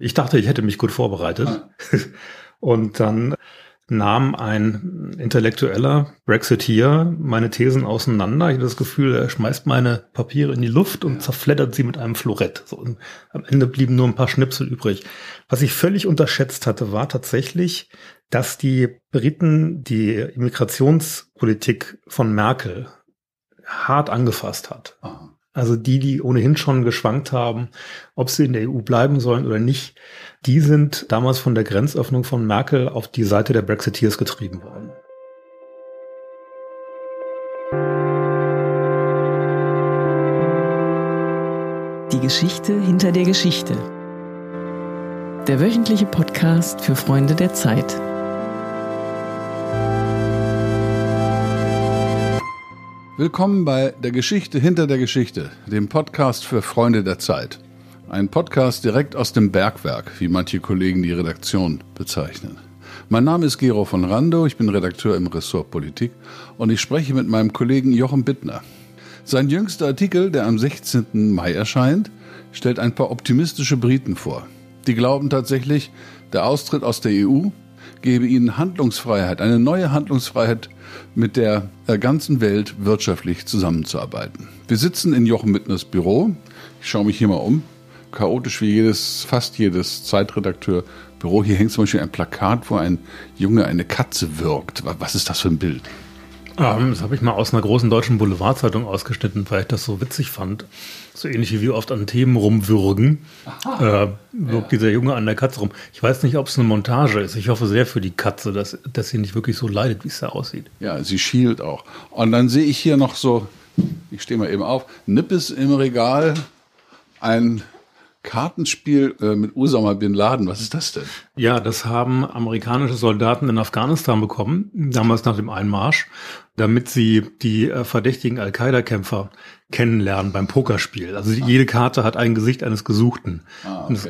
Ich dachte, ich hätte mich gut vorbereitet. Ah. Und dann nahm ein intellektueller Brexiteer meine Thesen auseinander. Ich hatte das Gefühl, er schmeißt meine Papiere in die Luft und zerfleddert sie mit einem Florett. So, und am Ende blieben nur ein paar Schnipsel übrig. Was ich völlig unterschätzt hatte, war tatsächlich, dass die Briten die Immigrationspolitik von Merkel hart angefasst hat. Also die, die ohnehin schon geschwankt haben, ob sie in der EU bleiben sollen oder nicht, die sind damals von der Grenzöffnung von Merkel auf die Seite der Brexiteers getrieben worden. Die Geschichte hinter der Geschichte. Der wöchentliche Podcast für Freunde der Zeit. Willkommen bei Der Geschichte hinter der Geschichte, dem Podcast für Freunde der Zeit. Ein Podcast direkt aus dem Bergwerk, wie manche Kollegen die Redaktion bezeichnen. Mein Name ist Gero von Rando, ich bin Redakteur im Ressort Politik und ich spreche mit meinem Kollegen Jochen Bittner. Sein jüngster Artikel, der am 16. Mai erscheint, stellt ein paar optimistische Briten vor. Die glauben tatsächlich, der Austritt aus der EU gebe ihnen Handlungsfreiheit, eine neue Handlungsfreiheit, mit der ganzen Welt wirtschaftlich zusammenzuarbeiten. Wir sitzen in Jochen Bittners Büro. Ich schaue mich hier mal um chaotisch wie jedes, fast jedes Zeitredakteurbüro. Hier hängt zum Beispiel ein Plakat, wo ein Junge eine Katze wirkt. Was ist das für ein Bild? Ähm, das habe ich mal aus einer großen deutschen Boulevardzeitung ausgeschnitten, weil ich das so witzig fand. So ähnlich wie wir oft an Themen rumwürgen, äh, wirkt ja. dieser Junge an der Katze rum. Ich weiß nicht, ob es eine Montage ist. Ich hoffe sehr für die Katze, dass, dass sie nicht wirklich so leidet, wie es da aussieht. Ja, sie schielt auch. Und dann sehe ich hier noch so, ich stehe mal eben auf, Nippes im Regal, ein Kartenspiel äh, mit Usama bin Laden. Was ist das denn? Ja, das haben amerikanische Soldaten in Afghanistan bekommen, damals nach dem Einmarsch, damit sie die äh, verdächtigen Al-Qaida-Kämpfer kennenlernen beim Pokerspiel. Also ah. jede Karte hat ein Gesicht eines Gesuchten. Ah, okay. das,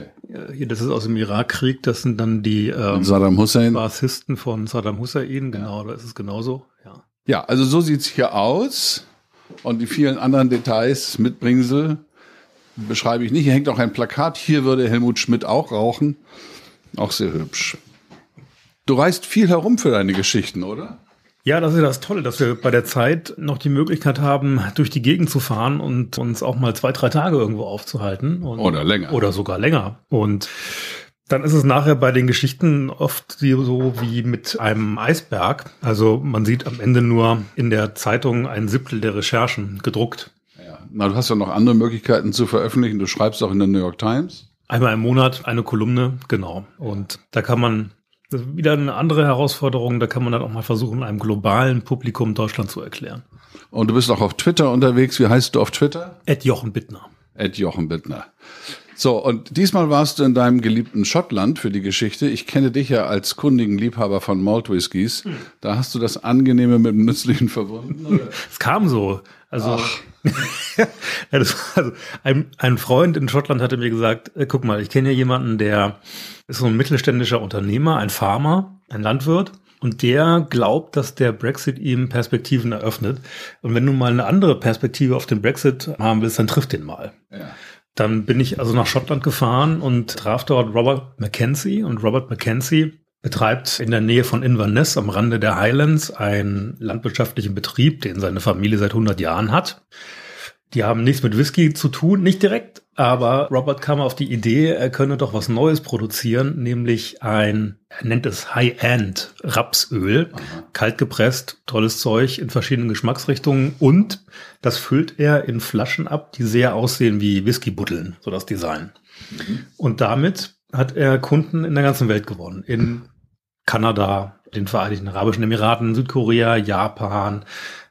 äh, das ist aus dem Irakkrieg, das sind dann die ähm, Saddam Hussein. Bassisten von Saddam Hussein, genau, ja. da ist es genauso. Ja, ja also so sieht's hier aus. Und die vielen anderen Details, Mitbringsel, beschreibe ich nicht. Hier hängt auch ein Plakat. Hier würde Helmut Schmidt auch rauchen. Auch sehr hübsch. Du reist viel herum für deine Geschichten, oder? Ja, das ist das Tolle, dass wir bei der Zeit noch die Möglichkeit haben, durch die Gegend zu fahren und uns auch mal zwei, drei Tage irgendwo aufzuhalten. Und, oder länger. Oder sogar länger. Und dann ist es nachher bei den Geschichten oft so wie mit einem Eisberg. Also man sieht am Ende nur in der Zeitung ein Siebtel der Recherchen gedruckt. Na, du hast ja noch andere Möglichkeiten zu veröffentlichen. Du schreibst auch in der New York Times. Einmal im Monat eine Kolumne, genau. Und da kann man, das ist wieder eine andere Herausforderung, da kann man dann auch mal versuchen, einem globalen Publikum Deutschland zu erklären. Und du bist auch auf Twitter unterwegs. Wie heißt du auf Twitter? Ed Jochen Bittner. Ed Jochen Bittner. So, und diesmal warst du in deinem geliebten Schottland für die Geschichte. Ich kenne dich ja als kundigen Liebhaber von Malt Whiskys. Hm. Da hast du das Angenehme mit dem Nützlichen verbunden. Es kam so. Also, ja, das, also ein, ein Freund in Schottland hatte mir gesagt, äh, guck mal, ich kenne ja jemanden, der ist so ein mittelständischer Unternehmer, ein Farmer, ein Landwirt. Und der glaubt, dass der Brexit ihm Perspektiven eröffnet. Und wenn du mal eine andere Perspektive auf den Brexit haben willst, dann triff den mal. Ja. Dann bin ich also nach Schottland gefahren und traf dort Robert Mackenzie. Und Robert Mackenzie betreibt in der Nähe von Inverness am Rande der Highlands einen landwirtschaftlichen Betrieb, den seine Familie seit 100 Jahren hat. Die haben nichts mit Whisky zu tun, nicht direkt, aber Robert kam auf die Idee, er könne doch was Neues produzieren, nämlich ein, er nennt es High-End Rapsöl, Aha. kalt gepresst, tolles Zeug in verschiedenen Geschmacksrichtungen und das füllt er in Flaschen ab, die sehr aussehen wie Whiskybutteln, so das Design. Mhm. Und damit hat er Kunden in der ganzen Welt gewonnen. In Kanada, den Vereinigten Arabischen Emiraten, Südkorea, Japan,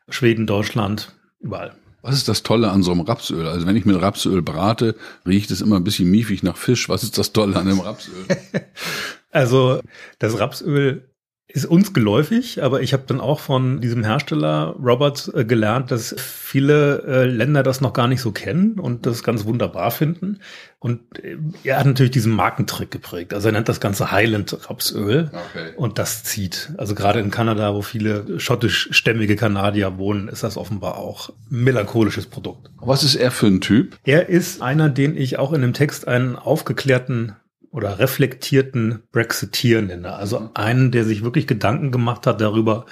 Schweden, Deutschland, überall. Was ist das Tolle an so einem Rapsöl? Also wenn ich mit Rapsöl brate, riecht es immer ein bisschen miefig nach Fisch. Was ist das Tolle an dem Rapsöl? also das Rapsöl ist uns geläufig, aber ich habe dann auch von diesem Hersteller Robert äh, gelernt, dass viele äh, Länder das noch gar nicht so kennen und das ganz wunderbar finden. Und äh, er hat natürlich diesen Markentrick geprägt. Also er nennt das Ganze Highland Rapsöl okay. und das zieht. Also gerade in Kanada, wo viele schottischstämmige Kanadier wohnen, ist das offenbar auch melancholisches Produkt. Was ist er für ein Typ? Er ist einer, den ich auch in dem Text einen aufgeklärten oder reflektierten Brexiteer nenne. Also einen, der sich wirklich Gedanken gemacht hat darüber,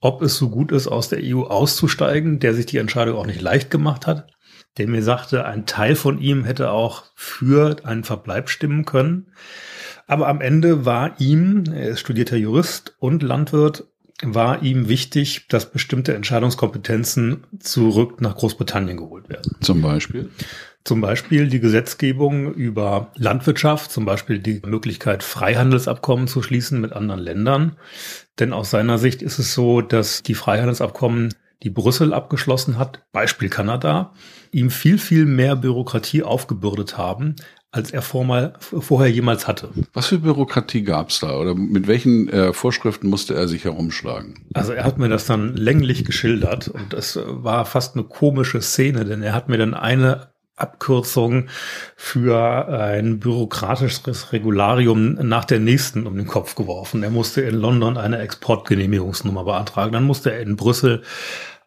ob es so gut ist, aus der EU auszusteigen, der sich die Entscheidung auch nicht leicht gemacht hat, der mir sagte, ein Teil von ihm hätte auch für einen Verbleib stimmen können. Aber am Ende war ihm, er ist studierter Jurist und Landwirt, war ihm wichtig, dass bestimmte Entscheidungskompetenzen zurück nach Großbritannien geholt werden. Zum Beispiel? Zum Beispiel die Gesetzgebung über Landwirtschaft, zum Beispiel die Möglichkeit, Freihandelsabkommen zu schließen mit anderen Ländern. Denn aus seiner Sicht ist es so, dass die Freihandelsabkommen, die Brüssel abgeschlossen hat, Beispiel Kanada, ihm viel, viel mehr Bürokratie aufgebürdet haben, als er vormal, vorher jemals hatte. Was für Bürokratie gab es da oder mit welchen äh, Vorschriften musste er sich herumschlagen? Also er hat mir das dann länglich geschildert und es war fast eine komische Szene, denn er hat mir dann eine Abkürzung für ein bürokratisches Regularium nach der nächsten um den Kopf geworfen. Er musste in London eine Exportgenehmigungsnummer beantragen. Dann musste er in Brüssel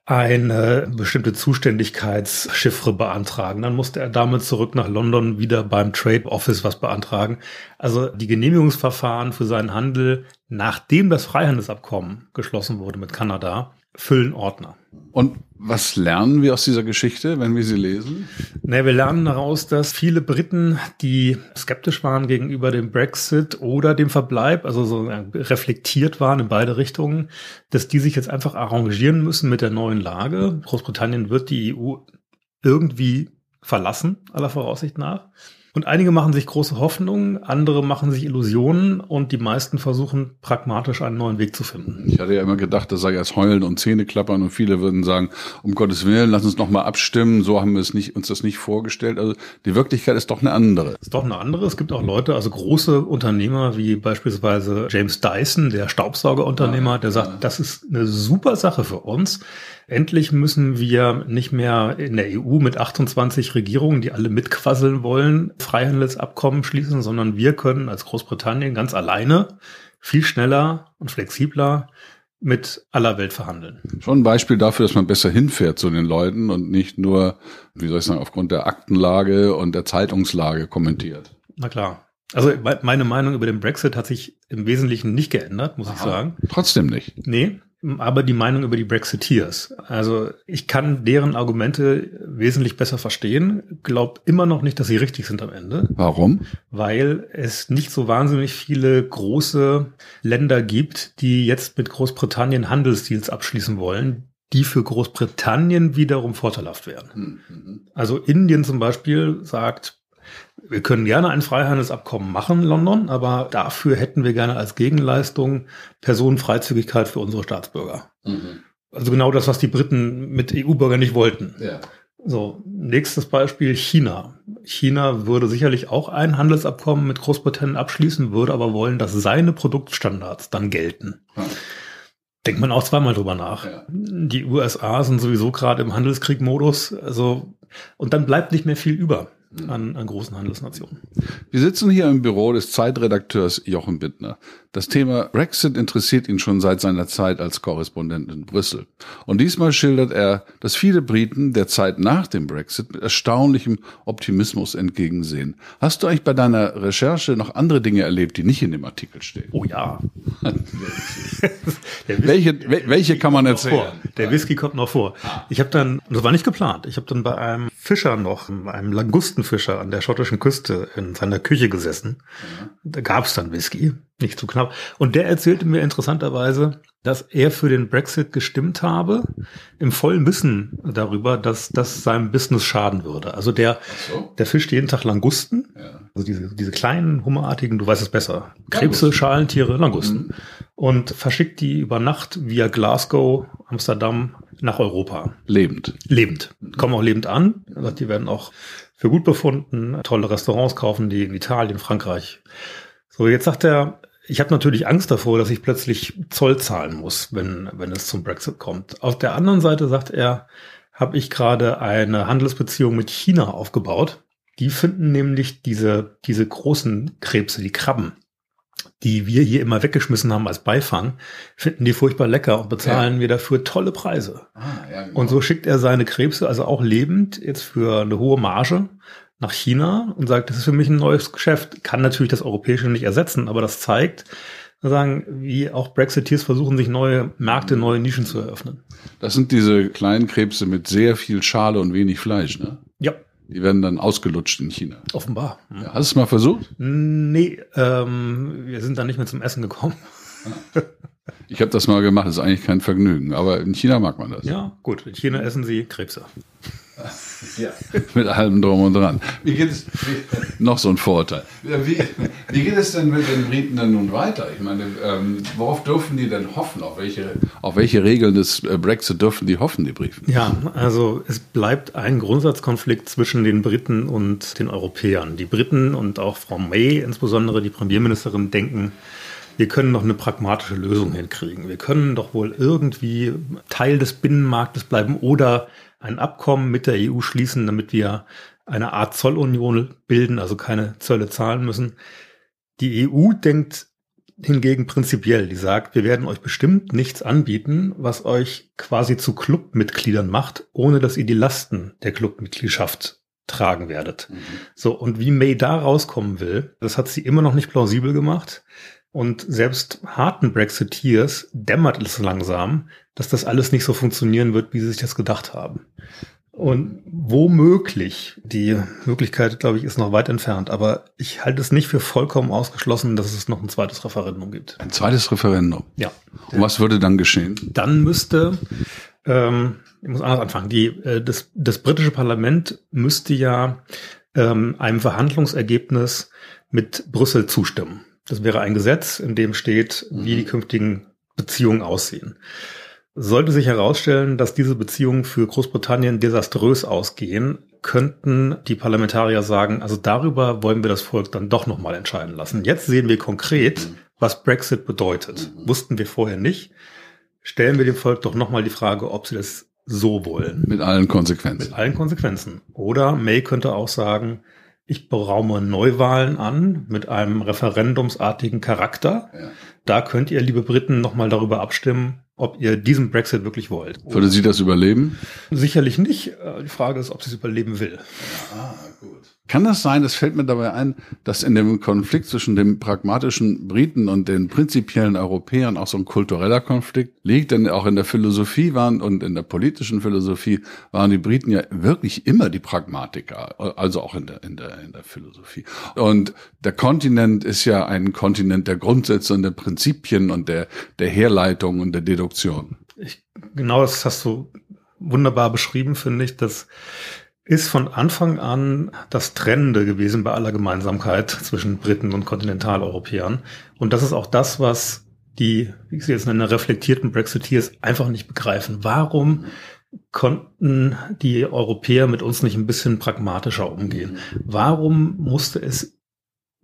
eine bestimmte Zuständigkeitschiffre beantragen. Dann musste er damit zurück nach London wieder beim Trade Office was beantragen. Also die Genehmigungsverfahren für seinen Handel, nachdem das Freihandelsabkommen geschlossen wurde mit Kanada, füllen Ordner. Und was lernen wir aus dieser Geschichte, wenn wir sie lesen? Ne, wir lernen daraus, dass viele Briten, die skeptisch waren gegenüber dem Brexit oder dem Verbleib, also so reflektiert waren in beide Richtungen, dass die sich jetzt einfach arrangieren müssen mit der neuen Lage. Großbritannien wird die EU irgendwie verlassen, aller Voraussicht nach. Und einige machen sich große Hoffnungen, andere machen sich Illusionen und die meisten versuchen pragmatisch einen neuen Weg zu finden. Ich hatte ja immer gedacht, das sei erst heulen und Zähne klappern und viele würden sagen, um Gottes Willen, lass uns noch mal abstimmen, so haben wir es nicht, uns das nicht vorgestellt. Also die Wirklichkeit ist doch eine andere. Ist doch eine andere. Es gibt auch Leute, also große Unternehmer wie beispielsweise James Dyson, der Staubsaugerunternehmer, der sagt, das ist eine super Sache für uns. Endlich müssen wir nicht mehr in der EU mit 28 Regierungen, die alle mitquasseln wollen, Freihandelsabkommen schließen, sondern wir können als Großbritannien ganz alleine viel schneller und flexibler mit aller Welt verhandeln. Schon ein Beispiel dafür, dass man besser hinfährt zu den Leuten und nicht nur, wie soll ich sagen, aufgrund der Aktenlage und der Zeitungslage kommentiert. Na klar. Also meine Meinung über den Brexit hat sich im Wesentlichen nicht geändert, muss Aha. ich sagen. Trotzdem nicht. Nee, aber die Meinung über die Brexiteers. Also ich kann deren Argumente wesentlich besser verstehen, glaube immer noch nicht, dass sie richtig sind am Ende. Warum? Weil es nicht so wahnsinnig viele große Länder gibt, die jetzt mit Großbritannien Handelsdeals abschließen wollen, die für Großbritannien wiederum vorteilhaft wären. Mhm. Also Indien zum Beispiel sagt, wir können gerne ein Freihandelsabkommen machen, London, aber dafür hätten wir gerne als Gegenleistung Personenfreizügigkeit für unsere Staatsbürger. Mhm. Also genau das, was die Briten mit EU-Bürgern nicht wollten. Ja. So, nächstes Beispiel China. China würde sicherlich auch ein Handelsabkommen mit Großbritannien abschließen, würde aber wollen, dass seine Produktstandards dann gelten. Ja. Denkt man auch zweimal drüber nach. Ja. Die USA sind sowieso gerade im Handelskrieg-Modus, also, und dann bleibt nicht mehr viel über an, an großen Handelsnationen. Wir sitzen hier im Büro des Zeitredakteurs Jochen Bittner. Das Thema Brexit interessiert ihn schon seit seiner Zeit als Korrespondent in Brüssel. Und diesmal schildert er, dass viele Briten der Zeit nach dem Brexit mit erstaunlichem Optimismus entgegensehen. Hast du eigentlich bei deiner Recherche noch andere Dinge erlebt, die nicht in dem Artikel stehen? Oh ja. welche, welche kann man erzählen? Der Whisky kommt noch vor. Ich habe dann, das war nicht geplant, ich habe dann bei einem Fischer noch, einem Langustenfischer an der schottischen Küste in seiner Küche gesessen. Da gab es dann Whisky, nicht zu knapp. Und der erzählte mir interessanterweise, dass er für den Brexit gestimmt habe, im vollen Wissen darüber, dass das seinem Business schaden würde. Also der, so. der fischt jeden Tag Langusten, ja. also diese, diese kleinen, hummerartigen, du weißt es besser, Krebse, Schalentiere, Langusten. Mhm. Und verschickt die über Nacht via Glasgow, Amsterdam nach Europa. Lebend. Lebend. Kommen auch lebend an. Die werden auch für gut befunden. Tolle Restaurants kaufen die in Italien, Frankreich. So, jetzt sagt er, ich habe natürlich Angst davor, dass ich plötzlich Zoll zahlen muss, wenn, wenn es zum Brexit kommt. Auf der anderen Seite sagt er, habe ich gerade eine Handelsbeziehung mit China aufgebaut. Die finden nämlich diese, diese großen Krebse, die Krabben, die wir hier immer weggeschmissen haben als Beifang, finden die furchtbar lecker und bezahlen ja. wir dafür tolle Preise. Ah, ja, genau. Und so schickt er seine Krebse, also auch lebend, jetzt für eine hohe Marge nach China und sagt, das ist für mich ein neues Geschäft, kann natürlich das europäische nicht ersetzen, aber das zeigt, sagen, wie auch Brexiteers versuchen, sich neue Märkte, neue Nischen zu eröffnen. Das sind diese kleinen Krebse mit sehr viel Schale und wenig Fleisch, ne? Ja. Die werden dann ausgelutscht in China. Offenbar. Ja, hast du es mal versucht? Nee, ähm, wir sind da nicht mehr zum Essen gekommen. Ich habe das mal gemacht, das ist eigentlich kein Vergnügen, aber in China mag man das. Ja, gut, in China essen sie Krebse. Ja. Mit allem drum und dran. Wie geht es, wie, noch so ein Vorteil. Wie, wie, geht es denn mit den Briten denn nun weiter? Ich meine, ähm, worauf dürfen die denn hoffen? Auf welche, auf welche Regeln des äh, Brexit dürfen die hoffen, die Briefen? Ja, also es bleibt ein Grundsatzkonflikt zwischen den Briten und den Europäern. Die Briten und auch Frau May, insbesondere die Premierministerin, denken, wir können noch eine pragmatische Lösung hinkriegen. Wir können doch wohl irgendwie Teil des Binnenmarktes bleiben oder ein Abkommen mit der EU schließen, damit wir eine Art Zollunion bilden, also keine Zölle zahlen müssen. Die EU denkt hingegen prinzipiell, die sagt, wir werden euch bestimmt nichts anbieten, was euch quasi zu Clubmitgliedern macht, ohne dass ihr die Lasten der Clubmitgliedschaft tragen werdet. Mhm. So, und wie May da rauskommen will, das hat sie immer noch nicht plausibel gemacht. Und selbst harten Brexiteers dämmert es langsam, dass das alles nicht so funktionieren wird, wie sie sich das gedacht haben. Und womöglich, die Möglichkeit, glaube ich, ist noch weit entfernt, aber ich halte es nicht für vollkommen ausgeschlossen, dass es noch ein zweites Referendum gibt. Ein zweites Referendum? Ja. Und was würde dann geschehen? Dann müsste, ähm, ich muss anders anfangen, die, äh, das, das britische Parlament müsste ja ähm, einem Verhandlungsergebnis mit Brüssel zustimmen. Das wäre ein Gesetz, in dem steht, wie die mhm. künftigen Beziehungen aussehen. Sollte sich herausstellen, dass diese Beziehungen für Großbritannien desaströs ausgehen, könnten die Parlamentarier sagen, also darüber wollen wir das Volk dann doch nochmal entscheiden lassen. Jetzt sehen wir konkret, mhm. was Brexit bedeutet. Mhm. Wussten wir vorher nicht. Stellen wir dem Volk doch nochmal die Frage, ob sie das so wollen. Mit allen Konsequenzen. Mit allen Konsequenzen. Oder May könnte auch sagen, ich beraume Neuwahlen an mit einem referendumsartigen Charakter. Ja. Da könnt ihr, liebe Briten, nochmal darüber abstimmen, ob ihr diesen Brexit wirklich wollt. Würde sie das überleben? Sicherlich nicht. Äh, die Frage ist, ob sie es überleben will. Ja, ah, gut. Kann das sein, es fällt mir dabei ein, dass in dem Konflikt zwischen dem pragmatischen Briten und den prinzipiellen Europäern auch so ein kultureller Konflikt liegt? Denn auch in der Philosophie waren und in der politischen Philosophie waren die Briten ja wirklich immer die Pragmatiker, also auch in der, in der, in der Philosophie. Und der Kontinent ist ja ein Kontinent der Grundsätze und der Prinzipien und der, der Herleitung und der Deduktion. Ich, genau das hast du wunderbar beschrieben, finde ich, dass ist von Anfang an das Trennende gewesen bei aller Gemeinsamkeit zwischen Briten und Kontinentaleuropäern. Und das ist auch das, was die, wie ich sie jetzt nenne, reflektierten Brexiteers einfach nicht begreifen. Warum konnten die Europäer mit uns nicht ein bisschen pragmatischer umgehen? Warum musste es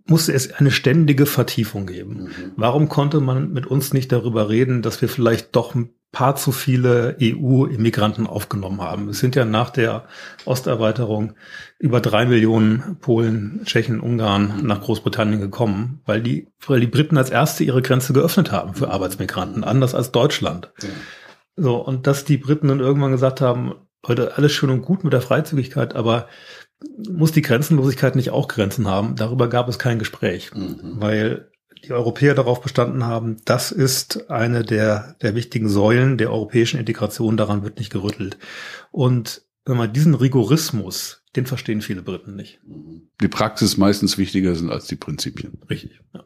musste es eine ständige Vertiefung geben. Mhm. Warum konnte man mit uns nicht darüber reden, dass wir vielleicht doch paar zu viele EU-Immigranten aufgenommen haben. Es sind ja nach der Osterweiterung über drei Millionen Polen, Tschechen, Ungarn nach Großbritannien gekommen, weil die, weil die Briten als erste ihre Grenze geöffnet haben für Arbeitsmigranten, anders als Deutschland. Ja. So, und dass die Briten dann irgendwann gesagt haben, Leute, alles schön und gut mit der Freizügigkeit, aber muss die Grenzenlosigkeit nicht auch Grenzen haben? Darüber gab es kein Gespräch, mhm. weil die Europäer darauf bestanden haben, das ist eine der, der wichtigen Säulen der europäischen Integration, daran wird nicht gerüttelt. Und wenn man diesen Rigorismus, den verstehen viele Briten nicht. Die Praxis meistens wichtiger sind als die Prinzipien. Richtig, ja.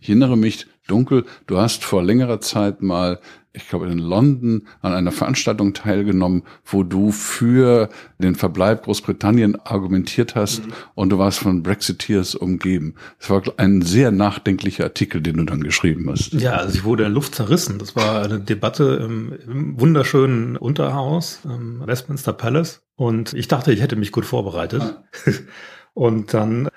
Ich erinnere mich dunkel, du hast vor längerer Zeit mal ich glaube, in London an einer Veranstaltung teilgenommen, wo du für den Verbleib Großbritannien argumentiert hast mhm. und du warst von Brexiteers umgeben. Das war ein sehr nachdenklicher Artikel, den du dann geschrieben hast. Ja, also ich wurde in Luft zerrissen. Das war eine Debatte im, im wunderschönen Unterhaus, im Westminster Palace. Und ich dachte, ich hätte mich gut vorbereitet. Ah. Und dann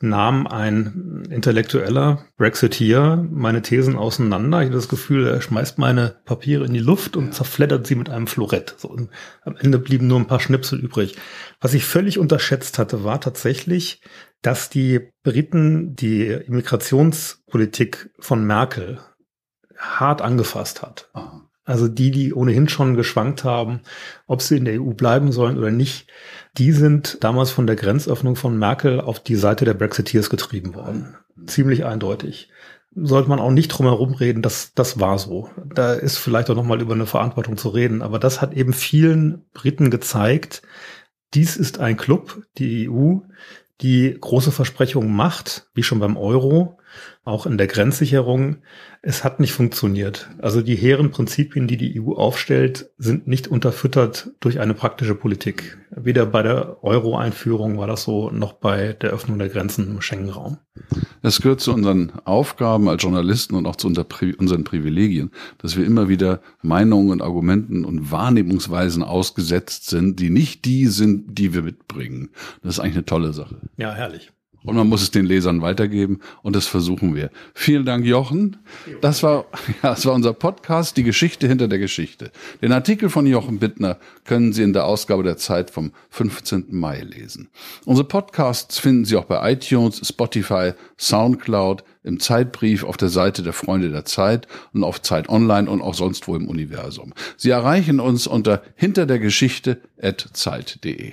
nahm ein intellektueller Brexiteer meine Thesen auseinander. Ich hatte das Gefühl, er schmeißt meine Papiere in die Luft und zerfleddert sie mit einem Florett. So, und am Ende blieben nur ein paar Schnipsel übrig. Was ich völlig unterschätzt hatte, war tatsächlich, dass die Briten die Immigrationspolitik von Merkel hart angefasst hat. Also die, die ohnehin schon geschwankt haben, ob sie in der EU bleiben sollen oder nicht, die sind damals von der Grenzöffnung von Merkel auf die Seite der Brexiteers getrieben worden. Ziemlich eindeutig. Sollte man auch nicht drum herum reden, das, das war so. Da ist vielleicht auch nochmal über eine Verantwortung zu reden. Aber das hat eben vielen Briten gezeigt, dies ist ein Club, die EU, die große Versprechungen macht, wie schon beim Euro, auch in der Grenzsicherung. Es hat nicht funktioniert. Also die hehren Prinzipien, die die EU aufstellt, sind nicht unterfüttert durch eine praktische Politik. Weder bei der Euro-Einführung war das so, noch bei der Öffnung der Grenzen im Schengen-Raum. Es gehört zu unseren Aufgaben als Journalisten und auch zu unseren Privilegien, dass wir immer wieder Meinungen und Argumenten und Wahrnehmungsweisen ausgesetzt sind, die nicht die sind, die wir mitbringen. Das ist eigentlich eine tolle Sache. Ja, herrlich. Und man muss es den Lesern weitergeben und das versuchen wir. Vielen Dank, Jochen. Das war, ja, das war unser Podcast, die Geschichte hinter der Geschichte. Den Artikel von Jochen Bittner können Sie in der Ausgabe der Zeit vom 15. Mai lesen. Unsere Podcasts finden Sie auch bei iTunes, Spotify, Soundcloud, im Zeitbrief auf der Seite der Freunde der Zeit und auf Zeit Online und auch sonst wo im Universum. Sie erreichen uns unter hinter der Geschichte at zeit.de.